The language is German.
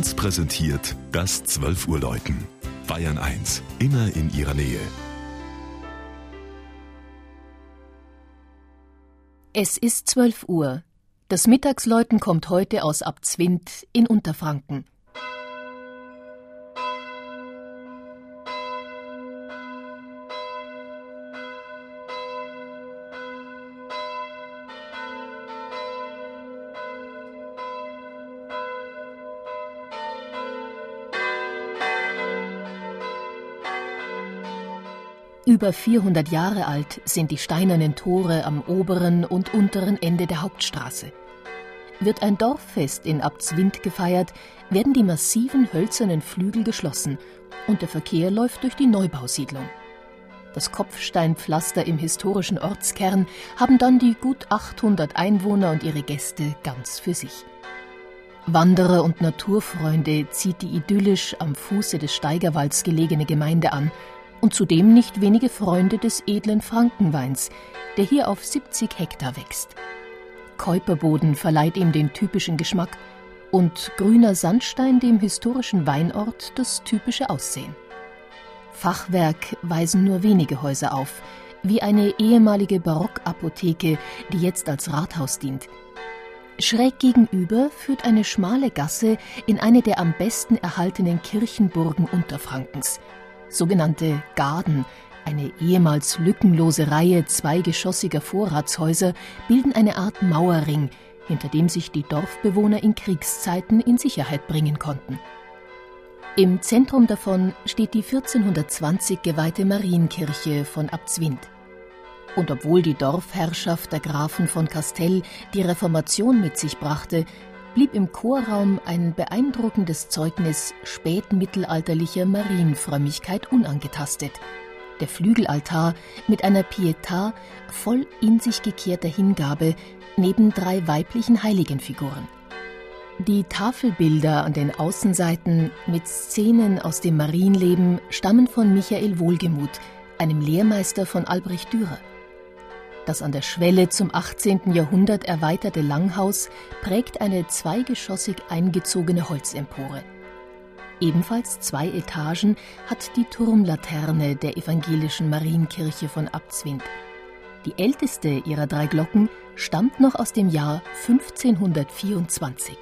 1 präsentiert das 12 Uhr Läuten. Bayern 1, immer in ihrer Nähe. Es ist 12 Uhr. Das Mittagsläuten kommt heute aus Abzwind in Unterfranken. Über 400 Jahre alt sind die steinernen Tore am oberen und unteren Ende der Hauptstraße. Wird ein Dorffest in Abtswind gefeiert, werden die massiven hölzernen Flügel geschlossen und der Verkehr läuft durch die Neubausiedlung. Das Kopfsteinpflaster im historischen Ortskern haben dann die gut 800 Einwohner und ihre Gäste ganz für sich. Wanderer und Naturfreunde zieht die idyllisch am Fuße des Steigerwalds gelegene Gemeinde an und zudem nicht wenige Freunde des edlen Frankenweins, der hier auf 70 Hektar wächst. Käuperboden verleiht ihm den typischen Geschmack und grüner Sandstein dem historischen Weinort das typische Aussehen. Fachwerk weisen nur wenige Häuser auf, wie eine ehemalige Barockapotheke, die jetzt als Rathaus dient. Schräg gegenüber führt eine schmale Gasse in eine der am besten erhaltenen Kirchenburgen Unterfrankens – sogenannte Garden, eine ehemals lückenlose Reihe zweigeschossiger Vorratshäuser, bilden eine Art Mauerring, hinter dem sich die Dorfbewohner in Kriegszeiten in Sicherheit bringen konnten. Im Zentrum davon steht die 1420 geweihte Marienkirche von Abzwind. Und obwohl die Dorfherrschaft der Grafen von Castell die Reformation mit sich brachte, blieb im Chorraum ein beeindruckendes Zeugnis spätmittelalterlicher Marienfrömmigkeit unangetastet. Der Flügelaltar mit einer Pietà voll in sich gekehrter Hingabe neben drei weiblichen Heiligenfiguren. Die Tafelbilder an den Außenseiten mit Szenen aus dem Marienleben stammen von Michael Wohlgemuth, einem Lehrmeister von Albrecht Dürer. Das an der Schwelle zum 18. Jahrhundert erweiterte Langhaus prägt eine zweigeschossig eingezogene Holzempore. Ebenfalls zwei Etagen hat die Turmlaterne der evangelischen Marienkirche von Abzwind. Die älteste ihrer drei Glocken stammt noch aus dem Jahr 1524.